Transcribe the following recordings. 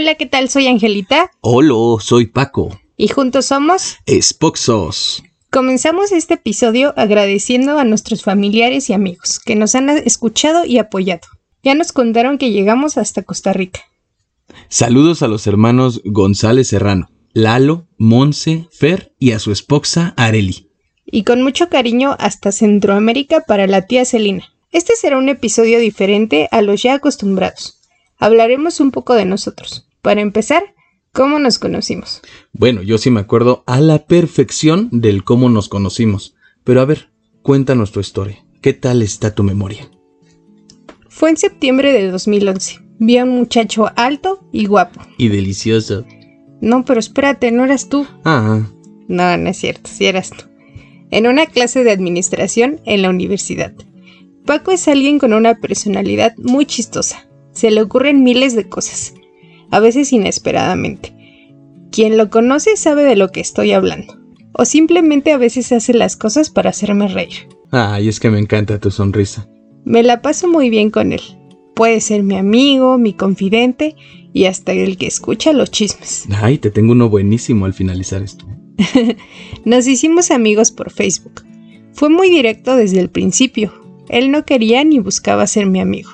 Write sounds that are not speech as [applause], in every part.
Hola, ¿qué tal? Soy Angelita. Hola, soy Paco. Y juntos somos Spoxos. Comenzamos este episodio agradeciendo a nuestros familiares y amigos que nos han escuchado y apoyado. Ya nos contaron que llegamos hasta Costa Rica. Saludos a los hermanos González Serrano, Lalo, Monse, Fer y a su esposa Areli. Y con mucho cariño hasta Centroamérica para la tía Celina. Este será un episodio diferente a los ya acostumbrados. Hablaremos un poco de nosotros. Para empezar, ¿cómo nos conocimos? Bueno, yo sí me acuerdo a la perfección del cómo nos conocimos. Pero a ver, cuéntanos tu historia. ¿Qué tal está tu memoria? Fue en septiembre de 2011. Vi a un muchacho alto y guapo. Y delicioso. No, pero espérate, no eras tú. Ah, No, no es cierto, sí eras tú. En una clase de administración en la universidad. Paco es alguien con una personalidad muy chistosa. Se le ocurren miles de cosas, a veces inesperadamente. Quien lo conoce sabe de lo que estoy hablando. O simplemente a veces hace las cosas para hacerme reír. ay, es que me encanta tu sonrisa. Me la paso muy bien con él. Puede ser mi amigo, mi confidente y hasta el que escucha los chismes. Ay, te tengo uno buenísimo al finalizar esto. [laughs] Nos hicimos amigos por Facebook. Fue muy directo desde el principio. Él no quería ni buscaba ser mi amigo.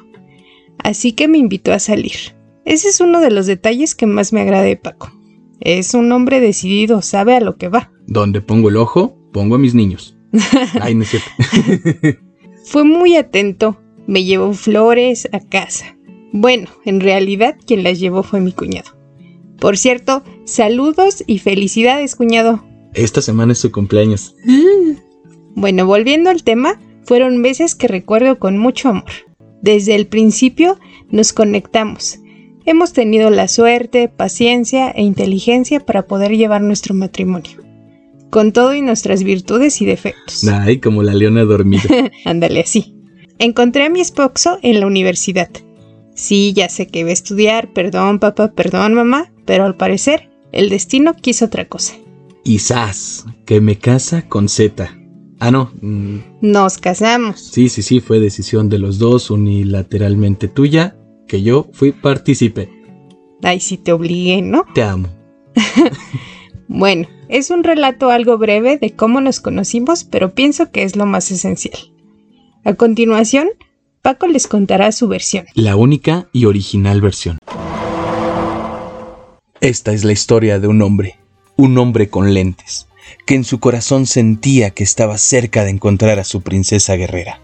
Así que me invitó a salir. Ese es uno de los detalles que más me agrada de Paco. Es un hombre decidido, sabe a lo que va. Donde pongo el ojo, pongo a mis niños. [laughs] Ay, no es cierto. [laughs] Fue muy atento. Me llevó flores a casa. Bueno, en realidad quien las llevó fue mi cuñado. Por cierto, saludos y felicidades, cuñado. Esta semana es su cumpleaños. [laughs] Bueno, volviendo al tema, fueron meses que recuerdo con mucho amor. Desde el principio nos conectamos. Hemos tenido la suerte, paciencia e inteligencia para poder llevar nuestro matrimonio. Con todo y nuestras virtudes y defectos. Ay, como la leona dormida. [laughs] Ándale así. Encontré a mi esposo en la universidad. Sí, ya sé que iba a estudiar, perdón papá, perdón mamá, pero al parecer el destino quiso otra cosa. Y sas, que me casa con Z. Ah, no. mm, Nos casamos. Sí, sí, sí, fue decisión de los dos unilateralmente tuya, que yo fui partícipe. Ay, sí te obligué, ¿no? Te amo. [laughs] Bueno, es un relato algo breve de cómo nos conocimos, pero pienso que es lo más esencial. A continuación, Paco les contará su versión. La única y original versión. Esta es la historia de un hombre, un hombre con lentes, que en su corazón sentía que estaba cerca de encontrar a su princesa guerrera.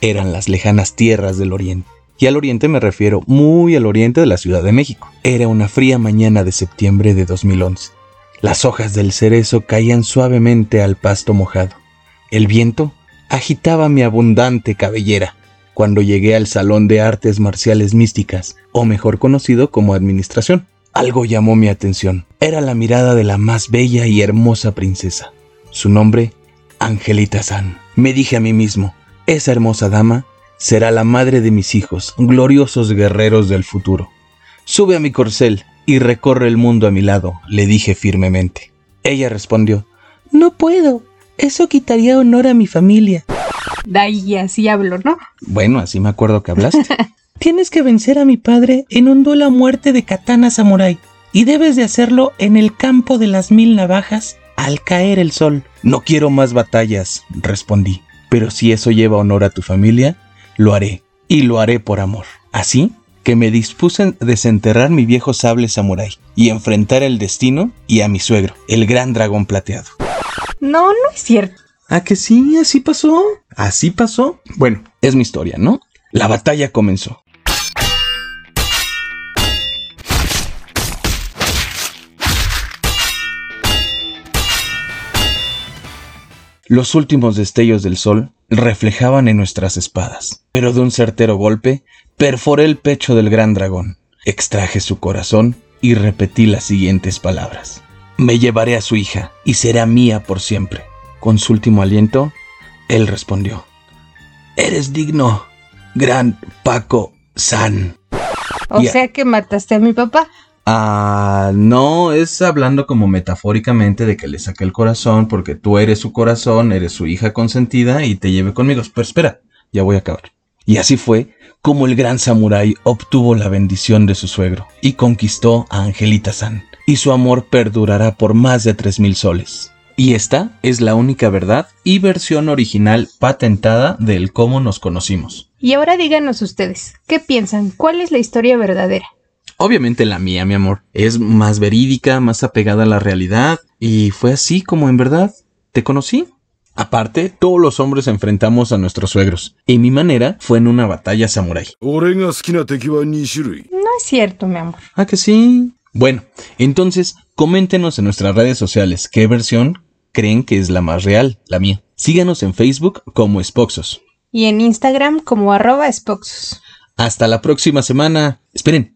Eran las lejanas tierras del oriente. Y al oriente me refiero muy al oriente de la Ciudad de México. Era una fría mañana de septiembre de 2011. Las hojas del cerezo caían suavemente al pasto mojado. El viento agitaba mi abundante cabellera cuando llegué al Salón de Artes Marciales Místicas, o mejor conocido como Administración. Algo llamó mi atención. Era la mirada de la más bella y hermosa princesa. Su nombre, Angelita San. Me dije a mí mismo, esa hermosa dama será la madre de mis hijos, gloriosos guerreros del futuro. Sube a mi corcel y recorre el mundo a mi lado, le dije firmemente. Ella respondió, No puedo. Eso quitaría honor a mi familia. De ahí así hablo, ¿no? Bueno, así me acuerdo que hablaste. [laughs] Tienes que vencer a mi padre en un duelo a muerte de katana samurai y debes de hacerlo en el campo de las mil navajas al caer el sol. No quiero más batallas, respondí. Pero si eso lleva honor a tu familia, lo haré. Y lo haré por amor. Así que me dispuse a desenterrar mi viejo sable samurái y enfrentar el destino y a mi suegro, el gran dragón plateado. No, no es cierto. ¿A que sí? ¿Así pasó? ¿Así pasó? Bueno, es mi historia, ¿no? La batalla comenzó. Los últimos destellos del sol reflejaban en nuestras espadas, pero de un certero golpe perforé el pecho del gran dragón, extraje su corazón y repetí las siguientes palabras. Me llevaré a su hija y será mía por siempre. Con su último aliento, él respondió, Eres digno, gran Paco San. O sea que mataste a mi papá. Ah, no, es hablando como metafóricamente de que le saqué el corazón porque tú eres su corazón, eres su hija consentida y te lleve conmigo. Pero espera, ya voy a acabar. Y así fue cómo el gran samurái obtuvo la bendición de su suegro y conquistó a Angelita San, y su amor perdurará por más de 3.000 soles. Y esta es la única verdad y versión original patentada del cómo nos conocimos. Y ahora díganos ustedes, ¿qué piensan? ¿Cuál es la historia verdadera? Obviamente la mía, mi amor. Es más verídica, más apegada a la realidad. Y fue así como en verdad te conocí. Aparte, todos los hombres enfrentamos a nuestros suegros. Y mi manera fue en una batalla samurái. No es cierto, mi amor. ¿Ah, que sí? Bueno, entonces, coméntenos en nuestras redes sociales qué versión creen que es la más real, la mía. Síganos en Facebook como Spoxos. Y en Instagram como arroba Spoxos. Hasta la próxima semana. Esperen,